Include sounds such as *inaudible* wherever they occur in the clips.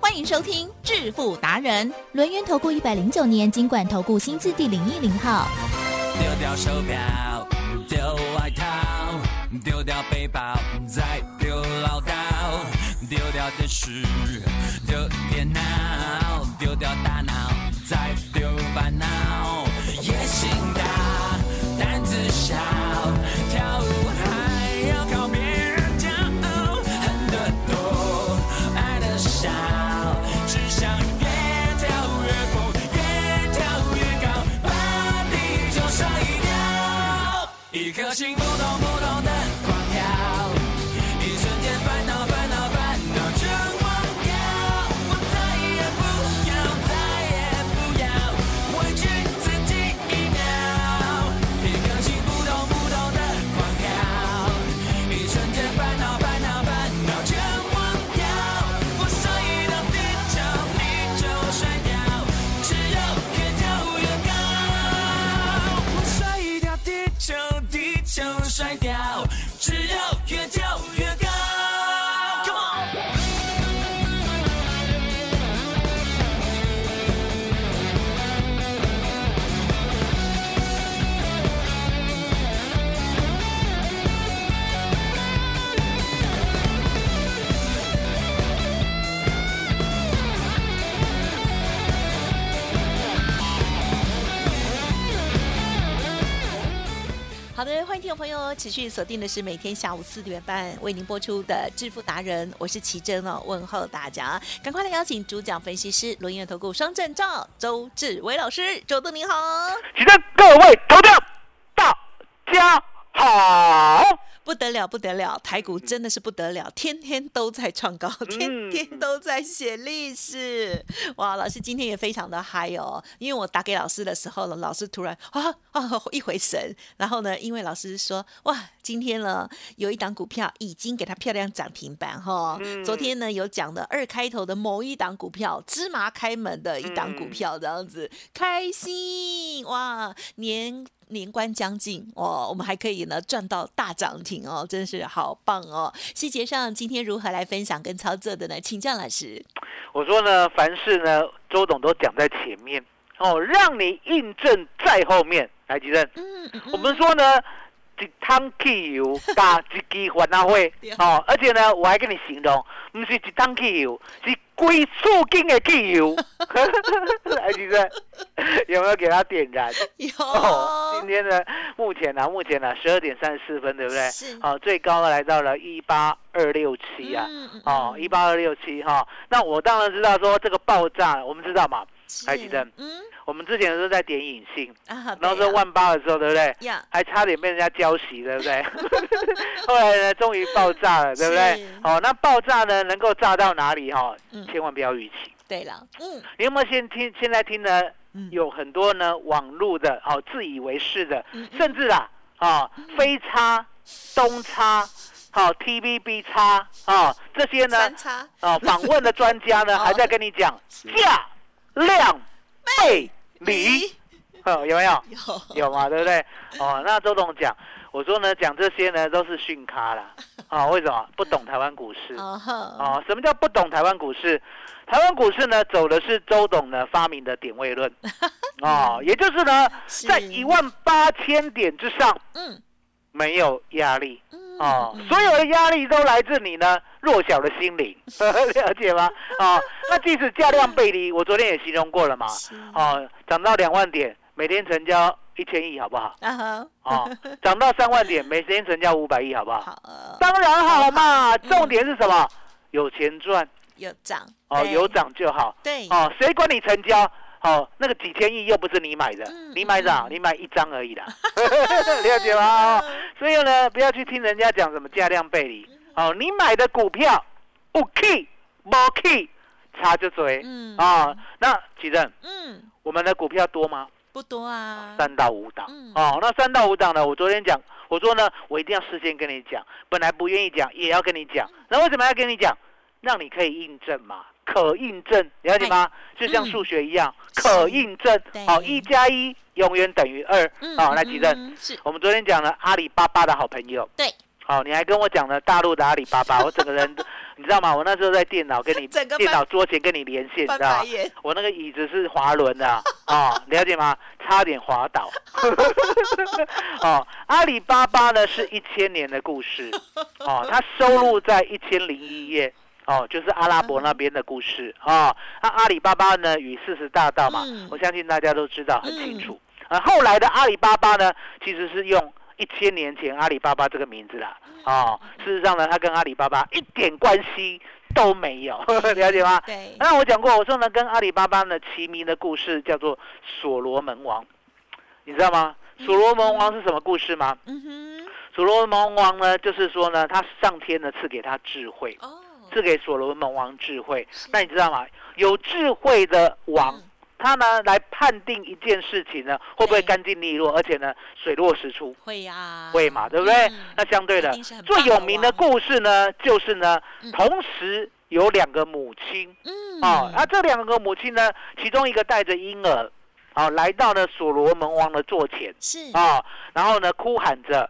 欢迎收听致富达人，轮源投顾一百零九年金管投顾新字第零一零号。丢掉手表，丢外套，丢掉背包，再丢唠叨，丢掉电视，欢迎听众朋友持续锁定的是每天下午四点半为您播出的致富达人，我是奇珍哦，问候大家，赶快来邀请主讲分析师轮眼投顾双证照周志伟老师，周董您好。奇珍各位投票，大家好。不得了，不得了！台股真的是不得了，天天都在创高，天天都在写历史。哇，老师今天也非常的嗨哦，因为我打给老师的时候呢，老师突然啊啊一回神，然后呢，因为老师说哇，今天呢有一档股票已经给它漂亮涨停板哈、昨天呢有讲的二开头的某一档股票，芝麻开门的一档股票这样子，开心哇，年。年关将近哦，我们还可以呢赚到大涨停哦，真是好棒哦！细节上今天如何来分享跟操作的呢？请教老师。我说呢，凡事呢，周董都讲在前面哦，让你印证在后面。来，吉正，嗯，嗯我们说呢，一桶汽油 *laughs* 加一支烦恼会哦，而且呢，我还跟你形容，不是一桶汽油，是龟速金的汽油。来，*laughs* 吉正，*laughs* 有没有给他点燃？有、哦，今天呢，目前呢、目前呢、十二点三十四分，对不对？是好、最高呢来到了一八二六七啊，嗯嗯哦，嗯一八二六七哈。那我当然知道说这个爆炸，我们知道嘛，是台积电嗯我们之前都在点隐性，啊，然后是万八的时候，对不对？呀，还差点被人家浇熄，对不对？*laughs* 后来呢，终于爆炸了，对不对是？哦，那爆炸呢，能够炸到哪里？哈、嗯千万不要预期。对了，嗯你有没有先听？现在听呢？嗯有很多呢网络的哦自以为是的，甚至啊啊非差、东差、好 TVB 差啊这些呢啊访问的专家呢 *laughs* 哦还在跟你讲价量背离，哦有没有？有。有嘛，对不对？哦，那周董讲，我说呢讲这些呢都是训咖啦，啊为什么？不懂台湾股市？哦什么叫不懂台湾股市？台湾股市呢，走的是周董呢发明的点位论，*laughs* 哦，也就是呢，是。在一万八千点之上嗯。没有压力，嗯哦，嗯所有的压力都来自你呢弱小的心灵，*laughs* 了解吗？哦，那即使价量背离，我昨天也形容过了嘛，是哦，涨到两万点，每天成交一千亿，好不好？哦，涨到三万点，*laughs* 每天成交五百亿，好不好？好呃当然好嘛，嗯重点是什么？有钱赚。有涨哦，有涨就好。对哦，谁管你成交？哦，那个几千亿又不是你买的，嗯你买涨，嗯你买一张而已啦，*laughs* 了解吗？哦，所以呢，不要去听人家讲什么价量背离。哦，你买的股票有 key 没 key，差就追。嗯啊、那启正，嗯我们的股票多吗？不多啊，三到五档嗯哦。那三到五档呢，我昨天讲，我说呢，我一定要事先跟你讲，本来不愿意讲，也要跟你讲。那为什么要跟你讲？让你可以印证嘛，可印证，了解吗？就像数学一样，可印证对。好，一加一永远等于二。好，来吉正，嗯是我们昨天讲了阿里巴巴的好朋友。对。好，你还跟我讲了大陆的阿里巴巴，*laughs* 我整个人，你知道吗？我那时候在电脑跟你 *laughs* 电脑桌前跟你连线，你知道吗我那个椅子是滑轮的啊、*laughs* 哦，了解吗？差点滑倒。哦，阿里巴巴呢是一千年的故事，哦，它收录在一千零一页。哦，就是阿拉伯那边的故事啊。那、阿里巴巴呢与四十大盗嘛，嗯我相信大家都知道很清楚。啊，后来的阿里巴巴呢，其实是用一千年前阿里巴巴这个名字啦。哦，事实上呢，他跟阿里巴巴一点关系都没有，*laughs* 了解吗？对，那我讲过，我说呢，跟阿里巴巴呢齐名的故事叫做所罗门王，你知道吗？所罗门王是什么故事吗？嗯哼，所罗门王呢，就是说呢，他上天呢赐给他智慧，哦，赐给所罗门王智慧。那你知道吗？有智慧的王，嗯。他呢来判定一件事情呢会不会干净利落，而且呢水落石出。会呀，会嘛，对不对？嗯。那相对的最有名的故事呢，就是呢嗯，同时有两个母亲，嗯，哦，那这两个母亲呢，其中一个带着婴儿，哦，来到了所罗门王的座前，是。哦，然后呢，哭喊着，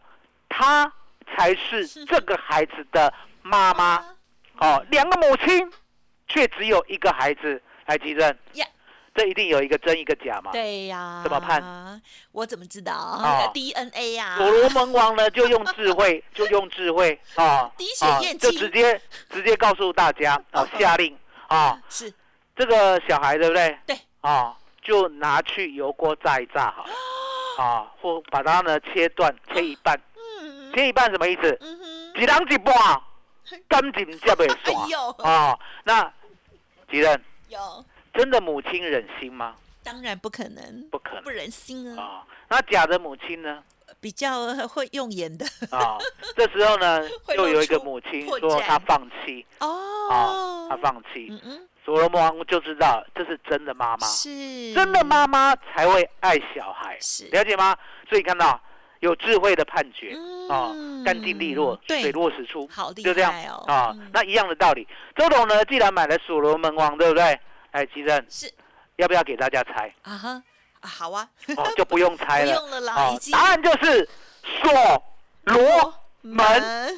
她才是这个孩子的妈妈，哦，两个母亲，却只有一个孩子，来吉正呀，这一定有一个真一个假嘛。对呀，怎么判？我怎么知道哦？DNA 呀，所罗门王呢，就用智慧，*laughs* 就用智慧啊，滴血啊验亲就直接直接告诉大家啊，*laughs* 下令啊，是这个小孩对不对？对。啊，就拿去油锅炸一炸好了，*gasps* 啊，或把它呢切断，切一半，嗯切一半什么意思？嗯哼，一人一半，感情才袂哎散呦啊。那吉人有，真的母亲忍心吗？当然不可能，不可能不忍心啊，啊。那假的母亲呢？比较会用眼的啊，这时候呢，*laughs* 又有一个母亲说她放弃啊，哦，她放弃。嗯嗯，所罗门王就知道这是真的妈妈，是真的妈妈才会爱小孩，是了解吗？所以看到有智慧的判决啊嗯，干净利落，水落石出，好厉就这样害哦啊嗯。那一样的道理，周董呢，既然买了所罗门王，对不对？哎，吉正，是要不要给大家猜？啊哈啊，好啊，哦，就不用猜了。*laughs* 不用了啦，答案就是所罗门。还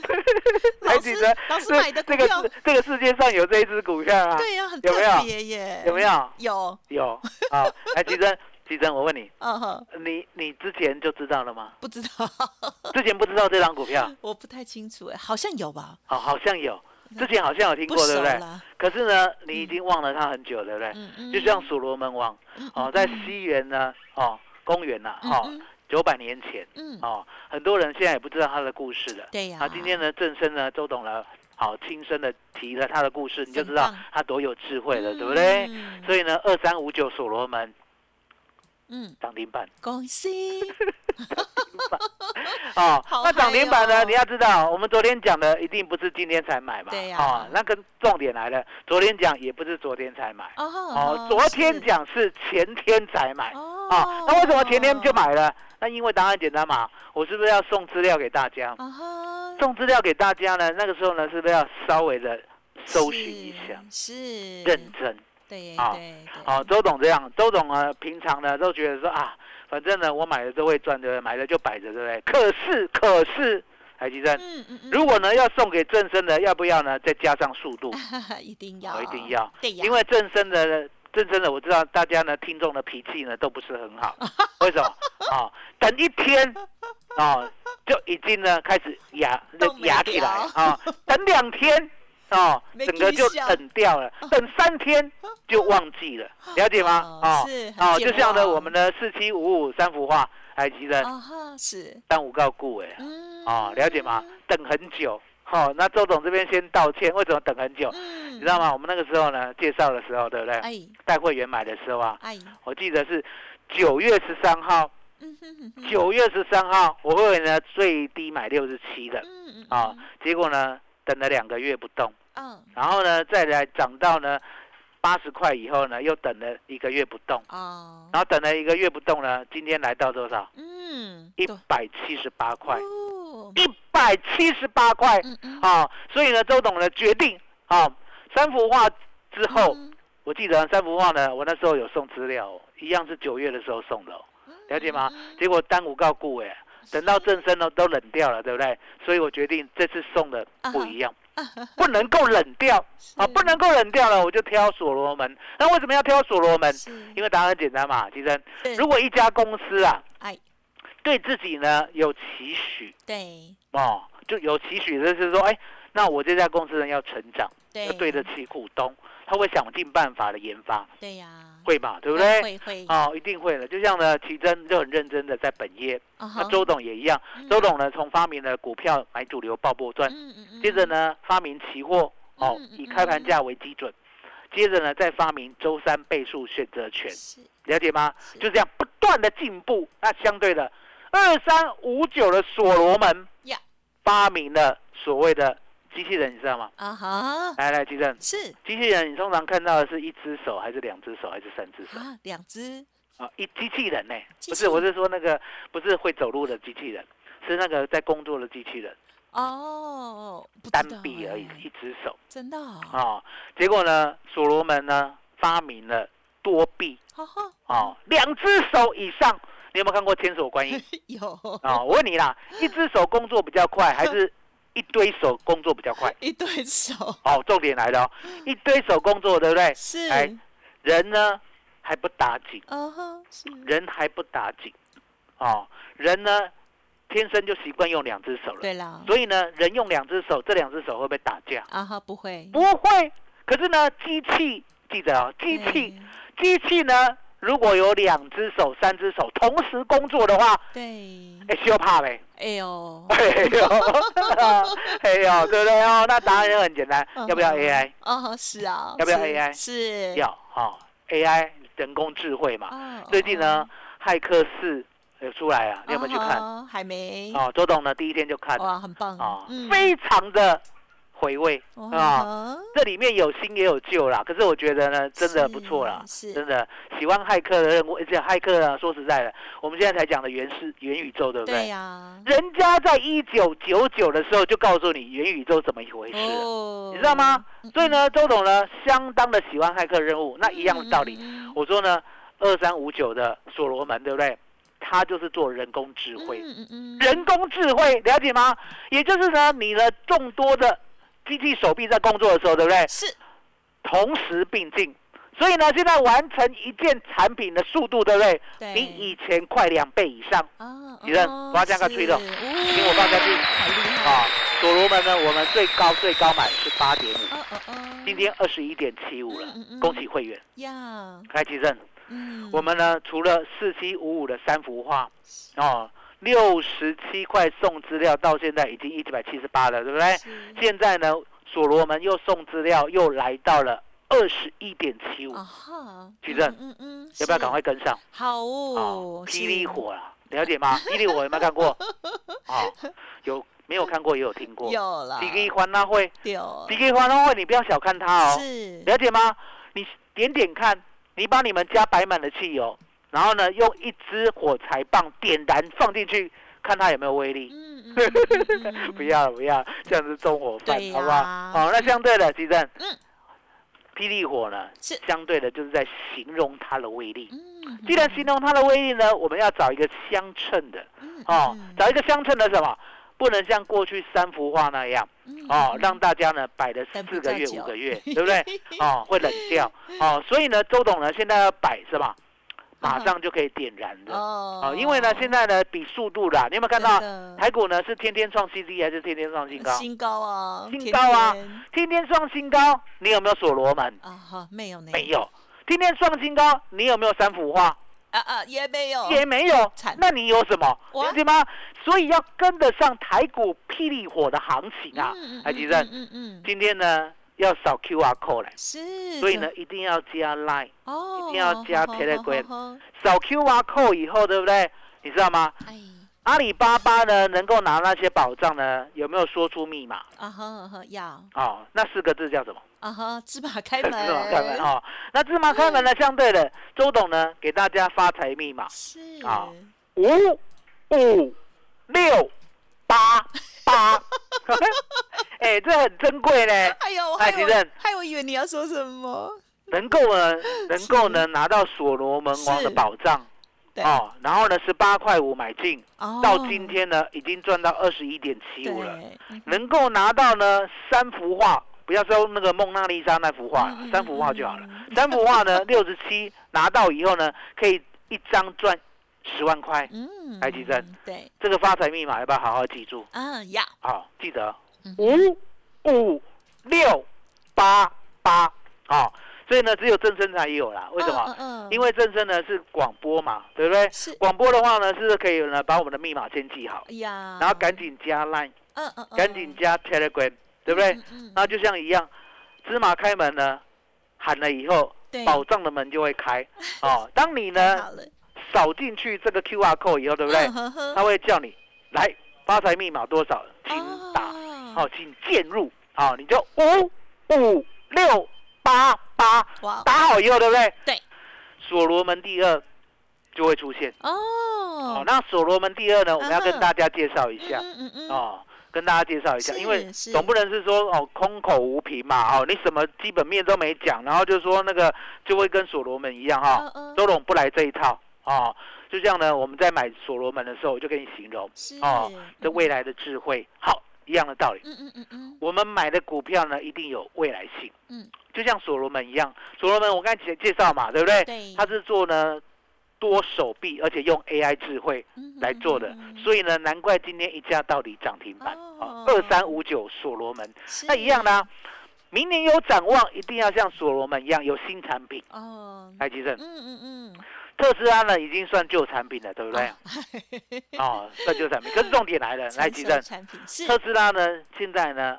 老师老师买的这个世，这个世界上有这一只股票啊？对呀，很有没有特别耶，有没？有？有，*laughs* 有啊。哎，吉珍，吉珍，我问你，嗯哼，你你之前就知道了吗？不知道，*laughs* 之前不知道这张股票？*laughs* 我不太清楚哎，好像有吧，哦，好像有，之前好像有听过，对不对？可是呢，你已经忘了它很久，对不对？嗯嗯，就像所罗门王嗯哦，在西元呢，哦，公元呐，哦，嗯。九百年前嗯，哦，很多人现在也不知道他的故事了。对呀，啊，今天呢，正生呢，周董呢，好亲身的提了他的故事，你就知道他多有智慧了，对不对？嗯。所以呢，二三五九所罗门嗯，涨停板恭喜，*laughs* 哦好，那涨停板呢？你要知道，我们昨天讲的一定不是今天才买嘛，对呀。哦，那跟重点来了，昨天讲也不是昨天才买，哦哦，昨天是讲是前天才买，哦。啊，那为什么前天就？买了？那因为答案简单嘛，我是不是要送资料给大家？送资料给大家呢，那个时候呢，是不是要稍微的搜寻一下，是是。认真？对啊对对，哦，周董这样，周董呢，平常呢都觉得说啊，反正呢我买了都会赚，对不对？买了就摆着，对不对？可是可是，海基生，嗯嗯嗯，如果呢要送给正生的，要不要呢再加上速度？*laughs* 一定要，哦，一定要，对呀，因为正生的正生的，我知道大家呢听众的脾气呢都不是很好，*laughs* 为什么？啊，等一天啊就已经呢开始压压起来了啊，等两天啊没整个就等掉了，等三天就忘记了，了解吗？哦啊是很啊，健就像呢我们的四七五五三幅画，还记得啊哈是，三五告故哎嗯啊，了解吗？？等很久。好，那周总这边先道歉，为什么等很久？嗯，你知道吗？我们那个时候呢，介绍的时候，对不对？哎带会员买的时候啊，哎，我记得是九月十三号，九月十三号，我会员呢最低买六十七的啊，结果呢等了两个月不动，嗯。然后呢再来涨到呢八十块以后呢，又等了一个月不动，哦，然后等了一个月不动呢，今天来到多少？嗯，一百七十八块，哦，一百七十八块。嗯嗯，啊！所以呢，周董呢决定啊，三幅画之后，嗯我记得三幅画呢，我那时候有送资料哦，一样是九月的时候送的哦，了解吗？结果单五告顾哎，等到正身呢都冷掉了，对不对？所以我决定这次送的不一样，不能够冷掉啊，不能够冷掉了，我就挑所罗门。那为什么要挑所罗门？因为答案很简单嘛，其实如果一家公司啊，哎，对自己呢有期许对。哦，就有期许，就是说，哎，那我这家公司呢要成长，对。要对得起股东，他会想尽办法的研发，对呀，会嘛，对不对？会会哦，一定会的。就像呢，奇珍就很认真的在本业，那周董也一样。嗯周董呢，从发明了股票买主流爆波段，嗯嗯嗯接着呢发明期货，哦以开盘价为基准，接着呢再发明周三倍数选择权，是了解吗？就这样不断的进步。那相对的，二三五九的所罗门呀发明了所谓的机器人，你知道吗？啊哈，来来，奇珍，是。机器人你通常看到的是一只手，还是两只手，还是三只手？啊，两只。啊，一机器人呢、不是，我是说那个不是会走路的机器人，是那个在工作的机器人，哦，单臂而已哎，一只手。真的哦，啊、结果呢，所罗门呢发明了多臂。哈哈，啊，两只手以上。你有没有看过千手观音？*laughs* 有。啊？我问你啦，一只手工作比较快，还是一堆手工作比较快？*laughs* 一堆手，哦，重点来了。哦，一堆手工作，对不对？是，哎人呢还不打紧，啊哈，是，人还不打紧，哦，人呢天生就习惯用两只手了，对啦，所以呢，人用两只手，这两只手会不会打架？啊哈，不会，不会。可是呢，机器记得哦，机器对。机器呢，如果有两只手、三只手同时工作的话，对，哎，羞怕呗。哎呦，哎呦，*laughs* 哎呦，对不对哦？那答案也很简单，要不要 AI？哦，是啊，要不要 AI 是，要哈，AI 人工智慧嘛。哦，最近呢，骇客四有出来啊，你有没有去看？哦？还没，哦，周董呢第一天就看了哇，很棒啊嗯，非常的回味啊。哇，这里面有新也有旧啦，可是我觉得呢，真的不错啦，真的喜欢骇客的任务，而且骇客啊，说实在的，我们现在才讲的元世元宇宙，对不对对？呀，人家在一九九九的时候就告诉你元宇宙怎么一回事，哦你知道吗？嗯所以呢，周董呢相当的喜欢骇客任务，那一样的道理。嗯我说呢，二三五九的所罗门，对不对？他就是做人工智慧，嗯嗯嗯人工智慧了解吗？也就是呢，你的众多的机器手臂在工作的时候，对不对？是。同时并进。所以呢，现在完成一件产品的速度，对不对？对。比以前快两倍以上。啊，你认哦我要这样个吹的是。听我放下去。啊，所罗门呢，我们最高最高买是八点五，今天二十一点七五了嗯嗯嗯，恭喜会员。呀，开启正，嗯，我们呢除了四七五五的三幅画，哦，六十七块送资料，到现在已经一百七十八了，对不对？现在呢，所罗门又送资料，又来到了二十一点七五举证嗯嗯，嗯要不要赶快跟上？好哦哦，，霹雳火啦，了解吗？霹雳火有没有看过？啊，*laughs* 有没有看过也有听过。有了，霹雳欢乐会，有霹雳欢乐会，你不要小看它哦，是了解吗？你点点看，你把你们家摆满了汽油，然后呢，用一支火柴棒点燃放进去，看它有没有威力。嗯嗯嗯 *laughs* 嗯嗯不要不要，这样子纵火犯好不好？好，那相对的，其实，嗯霹雳火呢，是相对的就是在形容它的威力。嗯，既然形容它的威力呢，我们要找一个相称的嗯哦嗯，找一个相称的什么？不能像过去三幅画那样嗯哦，嗯让大家呢摆了四个月、五个月，对不对？哦，会冷掉 *laughs* 哦，所以呢，周董呢现在要摆是吧？马上就可以点燃的哦啊，因为呢现在呢比速度啦，你有没有看到台股呢是天天创新低还是天天创新高？新高啊，新高啊天天天创新高，你有没有所罗门？啊哈，没有呢，没有。天天创新高，你有没有三幅画？啊啊，也没有，也没有。那你有什么？哇了解吗？所以要跟得上台股霹雳火的行情啊！嗯台积电嗯嗯，今天呢要扫 QR code 来，是，所以呢一定要加 Line，哦，一定要加 Telegram 扫 QR code 以后，对不对？你知道吗？哎，阿里巴巴呢能够拿那些宝藏呢，有没有说出密码？啊哈啊哈，要。哦，那四个字叫什么？啊哈，芝麻开门。*laughs* 芝，麻开门哦。那芝麻开门呢，相对的，周董呢给大家发财密码。是。啊五五六八八，*laughs* 哎，这很珍贵嘞。*laughs* 哎呦，还有哎其实还有以为你要说什么？能够呢，*laughs* 能够呢拿到所罗门王的是宝藏哦，然后呢十八块五买进，哦到今天呢已经赚到二十一点七五了。能够拿到呢三幅画，不要说那个蒙娜丽莎那幅画了嗯嗯，三幅画就好了嗯。三幅画呢六十七拿到以后呢，可以一张赚十万块。嗯台积电对这个发财密码要不要好好记住？嗯要好，记得嗯五五六八八。好，所以呢只有正生才有啦。为什么？嗯因为正生呢是广播嘛，对不对？是广播的话呢，是可以呢把我们的密码先记好，哎呀，然后赶紧加 Line，嗯嗯，赶紧加 Telegram，对不对？那就像一样，芝麻开门呢，喊了以后，对，宝藏的门就会开。*laughs* 哦，当你呢扫进去这个 QR code 以后，对不对？他会叫你来发财密码多少，请打，哦哦，请键入，哦，你就五五六八八。打好以后，对不对？对。所罗门第二就会出现。哦。哦，，那所罗门第二呢，我们要跟大家介绍一下。嗯嗯嗯，哦，跟大家介绍一下，因为是。总不能是说哦空口无凭嘛，哦，你什么基本面都没讲，然后就说那个就会跟所罗门一样哈、周董不来这一套哦。就这样呢，我们在买所罗门的时候，我就跟你形容是哦，这未来的智慧，好一样的道理。嗯嗯嗯嗯我们买的股票呢，一定有未来性，嗯，就像所罗门一样，所罗门我刚才介介绍嘛，对不对？对，它是做呢多手臂，而且用 AI 智慧，嗯来做的，所以呢，难怪今天一价到底涨停板啊二三五九所罗门，那一样的、啊，明年有展望，一定要像所罗门一样有新产品。哦，台积电嗯，嗯嗯，特斯拉呢已经算旧产品了，对不对？对，哦，算旧产品。可是重点来了，台积电，产品特斯拉呢现在呢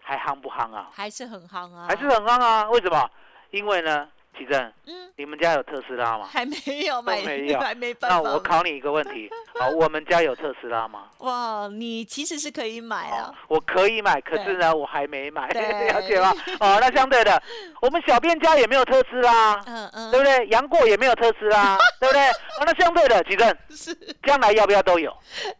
还夯不夯啊？还是很夯啊，还是很夯啊？为什么？因为呢，奇正，嗯，你们家有特斯拉吗？还没有买，没 *laughs* 有还没办那。我考你一个问题，好，*laughs* 我们家有特斯拉吗？哇，你其实是可以买哦啊，，我可以买，可是呢，我还没买，了解吗？哦，那相对的，*laughs* 我们小编家也没有特斯拉，嗯嗯，对不对？杨过也没有特斯拉，对不对？哦，那相对的，奇正，是将来要不要都有？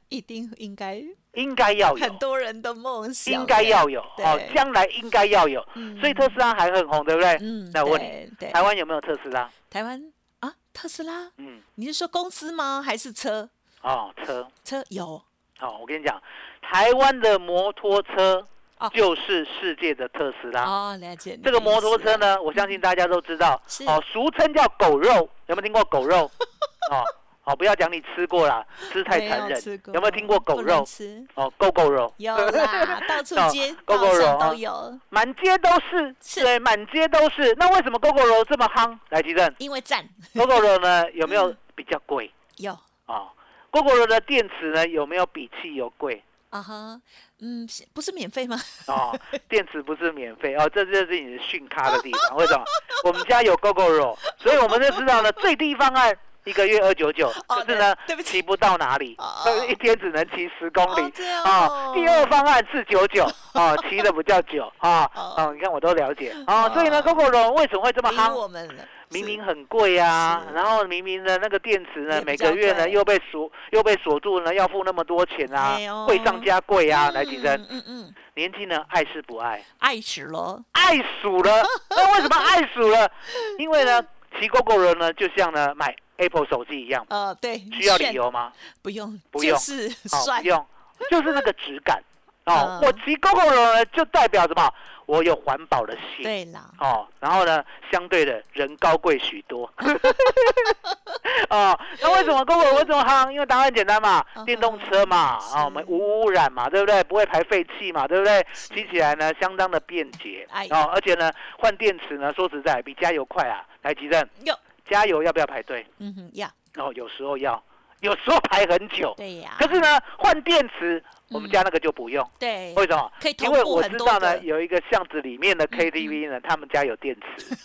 一定应该应该要有很，多人的梦想，应该要有，哦，将来应该要有。嗯，所以特斯拉还很红，对不对？嗯，那我问你，台湾有没有特斯拉？台湾啊，特斯拉，嗯，你是说公司吗？还是车？哦，车，车有哦，我跟你讲，台湾的摩托车哦就是世界的特斯拉。哦，了解。这个摩托车呢？我相信大家都知道，哦，俗称叫狗肉，有没有听过狗肉？*laughs* 哦，哦，不要讲你吃过啦，吃太没残忍有没有听过狗肉？吃哦，狗狗肉，有啦，*laughs* 到处哦街狗狗肉啊都有，满街都是，是对，满街都是。那为什么狗狗肉这么夯？来，吉正，因为赞狗狗肉呢有没有嗯比较贵？有哦，狗狗肉的电池呢有没有比汽油贵？啊哈，嗯，不是免费吗？哦，*laughs* 电池不是免费哦，这就是你的训咖的地方。为什么？我们家有 GoGo 肉，所以我们就知道了，*laughs* 最低方案一个月二九九，哦可是呢对对不，起骑不到哪里哦，一天只能骑十公哦里。这样哦哦，第二方案四九九，哦，*laughs* 骑的比较久啊，哦哦，你看我都了解啊，所以呢哦，GoGo 龙为什么会这么赢夯？明明很贵啊，然后明明呢那个电池呢每个月呢又被锁又被锁住呢，要付那么多钱啊贵上加贵啊，来嗯提升。嗯嗯，年轻人爱是不爱？爱死了，爱数了。那为什么爱数了？因为呢，*laughs* 骑 GoGo 人呢，就像呢买 Apple 手机一样，呃，对，需要理由吗？不用，不用就是哦，不，用，就是那个质感。*laughs* 哦，嗯我骑 GoGo 人呢，就代表什么？我有环保的心。对啦，哦，然后呢，相对的人高贵许多。*laughs* 哦，那为什么 GoGo 为什么夯？因为答案简单嘛嗯，电动车嘛，是啊，我们无污染嘛，对不对？不会排废气嘛，对不对？骑起来呢，相当的便捷哎。哦，而且呢，换电池呢，说实在比加油快啊。来，吉正，哟，加油要不要排队？嗯哼呀，哦，有时候要，有时候排很久。对呀。可是呢，换电池，我们家那个就不用。对。为什么？可以因为我知道呢，有一个巷子里面的 KTV 呢，他们家有电池。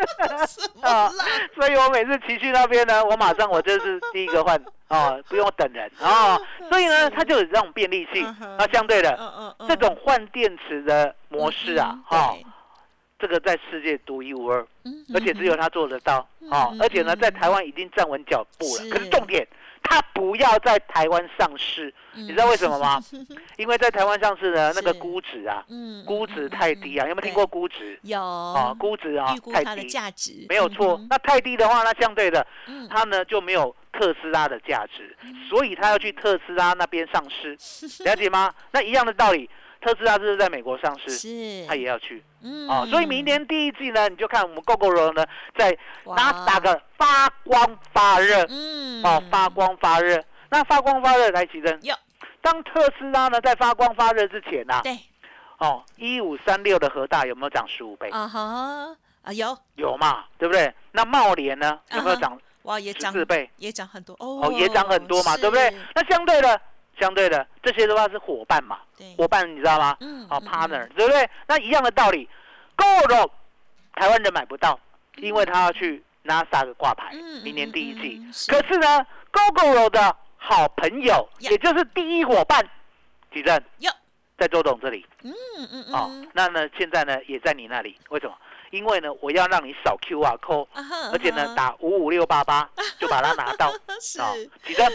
*laughs* 啊，所以我每次骑去那边呢，我马上我就是第一个换啊，不用等人啊。*laughs* 所以呢，它就有这种便利性。那相对的，这种换电池的模式啊，哈。这个在世界独一无二，而且只有他做得到啊！而且呢，在台湾已经站稳脚步了。可是重点，他不要在台湾上市，你知道为什么吗？*laughs* 因为在台湾上市呢，那个估值啊，估值太低啊！有没有听过估值？有啊，估值啊，太低。价值没有错。那太低的话，那相对的，它呢就没有特斯拉的价值，所以他要去特斯拉那边上市，*laughs* 了解吗？那一样的道理。特斯拉这是在美国上市，是，他也要去，哦，所以明年第一季呢，你就看我们 GoGo 呢，在打打个发光发热，嗯，哦，发光发热，那发光发热来提升，有，当特斯拉呢在发光发热之前呢，对，哦，一五三六的核大有没有涨十五倍？啊哈，啊有，有嘛，对不对？那茂联呢有没有涨？哇，也涨四倍，也涨很多。哦，也涨很多嘛，对不对？那相对的。相对的，这些的话是伙伴嘛？伙伴你知道吗？嗯，好，partner，对不对？那一样的道理，GoGo，台湾人买不到，因为他要去 NASA 的挂牌，明年第一季。可是呢，GoGo 的好朋友，也就是第一伙伴，几阵？在周董这里。嗯嗯嗯。哦，那呢，现在呢，也在你那里，为什么？因为呢，我要让你扫 QR code，而且呢，打五五六八八 *laughs* 就把它拿到。是，几个？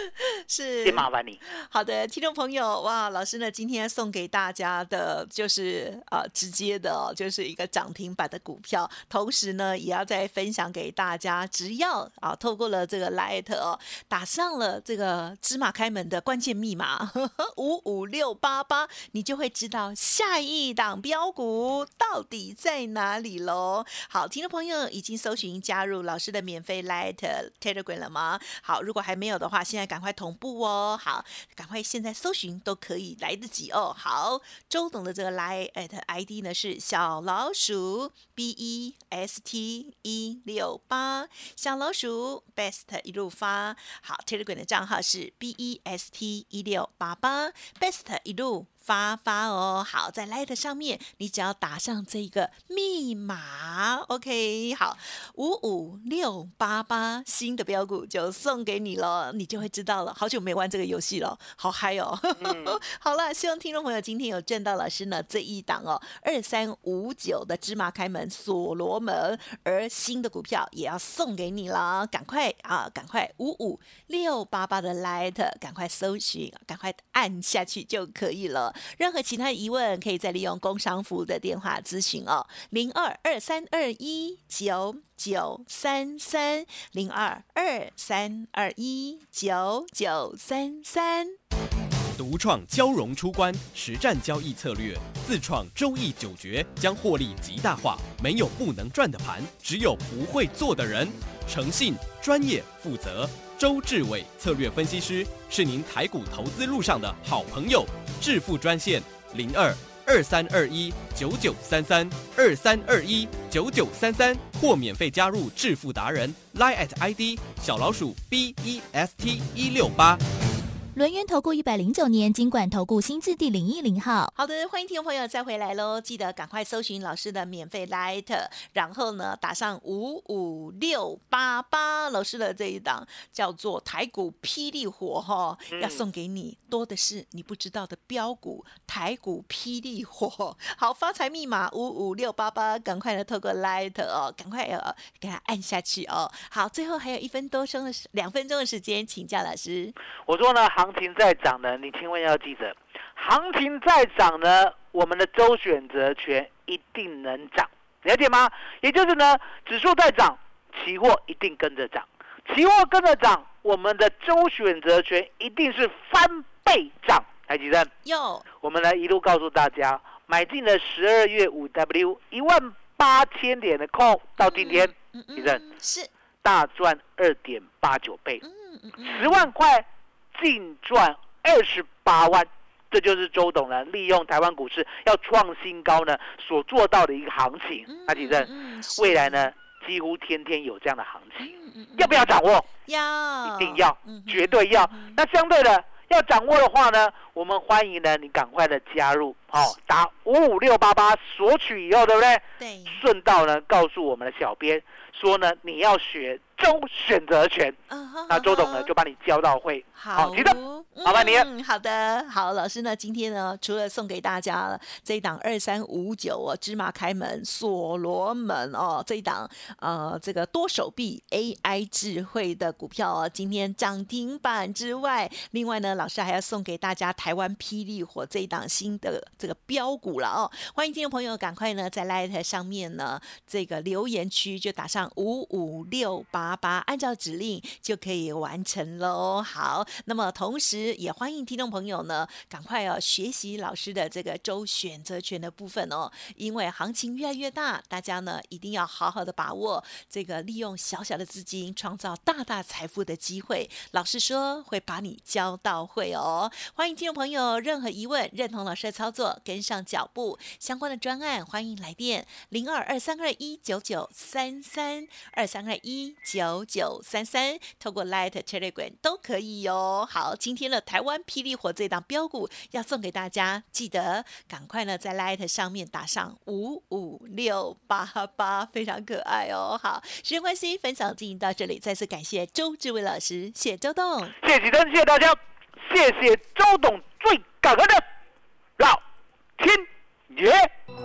是，先麻烦你。好的，听众朋友，哇，老师呢今天送给大家的就是啊，直接的，就是一个涨停板的股票，同时呢，也要再分享给大家，只要啊，透过了这个 Light 哦，打上了这个芝麻开门的关键密码五五六八八，你就会知道下一档标股到底在哪里喽。好，听众朋友已经搜寻加入老师的免费 Light Telegram 了吗？好，如果还没有的话，现在赶快同步哦。好，赶快现在搜寻都可以来得及哦。好，周董的这个 Light ID 呢是小老鼠 B E S T 一六八，小老鼠 Best 一路发。好，Telegram 的账号是 B E S T 一六八八，Best 一路。发发哦，好，在 Light 上面，你只要打上这个密码，OK，好，五五六八八，新的标股就送给你了，你就会知道了。好久没玩这个游戏了，好嗨哦！*laughs* 好了，希望听众朋友今天有赚到老师呢这一档哦，二三五九的芝麻开门所罗门，而新的股票也要送给你了，赶快啊，赶快五五六八八的 Light，赶快搜寻，赶快按下去就可以了。任何其他疑问，可以再利用工商服务的电话咨询哦，零二二三二一九九三三，零二二三二一九九三三。独创交融出关实战交易策略，自创周易九诀，将获利极大化。没有不能赚的盘，只有不会做的人。诚信、专业、负责。周志伟策略分析师是您台股投资路上的好朋友，致富专线零二二三二一九九三三二三二一九九三三，或免费加入致富达人，line at ID 小老鼠 B E S T 一六八。轮源投顾一百零九年金管投顾新字第零一零号，好的，欢迎听众朋友再回来喽！记得赶快搜寻老师的免费 Light，然后呢打上五五六八八，老师的这一档叫做台股霹雳火哈，要送给你多的是你不知道的标股台股霹雳火，*laughs* 好发财密码五五六八八，赶快的透过 Light 哦，赶快呃给它按下去哦。好，最后还有一分多钟的时两分钟的时间，请教老师。我说呢，行情在涨呢，你千万要记得，行情在涨呢，我们的周选择权一定能涨，了解吗？也就是呢，指数在涨，期货一定跟着涨，期货跟着涨，我们的周选择权一定是翻倍涨。来，几阵？有。我们来一路告诉大家，买进了十二月五 W 一万八千点的 call，到今天？是大赚二点八九倍，十万块。净赚二十八万，这就是周董呢利用台湾股市要创新高呢所做到的一个行情。阿吉正，未来呢几乎天天有这样的行情，要不要掌握？要一定要绝对要嗯。那相对的，要掌握的话呢，我们欢迎呢你赶快的加入，哦，打五五六八八索取以后，对不对？对，顺道呢告诉我们的小编说呢，你要学周选择权，嗯哼那周董呢就把你交到会。好，记得麻烦你。嗯，好的，好，老师呢，今天呢，除了送给大家这一档二三五九哦，芝麻开门所罗门哦，这一档呃这个多手臂 AI 智慧的股票哦，今天涨停板之外，另外呢，老师还要送给大家台湾霹雳火这一档新的这个标股了哦，欢迎听众朋友赶快呢在 Light 上面呢这个留言区就打上五五六八八，按照指令就可以完成喽。好，那么同时也欢迎听众朋友呢赶快哦学习老师的这个周选择权的部分哦，因为行情越来越大，大家呢一定要好好的把握这个利用小小的资金创造大大财富的机会。老师说会把你教到会哦，欢迎听众朋友任何疑问认同老师的操作，跟上脚步相关的专案，欢迎来电零二二三二一九九三三二三二一九九三三，透过 Light Telegram 都可以哟、好，今天的台湾霹雳火这档标股要送给大家，记得赶快呢在 Light 上面打上五五六八八，非常可爱哦。好，时间关系，分享进行到这里，再次感谢周志伟老师，谢周董。谢谢启真，谢谢大家，谢谢周董，最感恩的老天爷。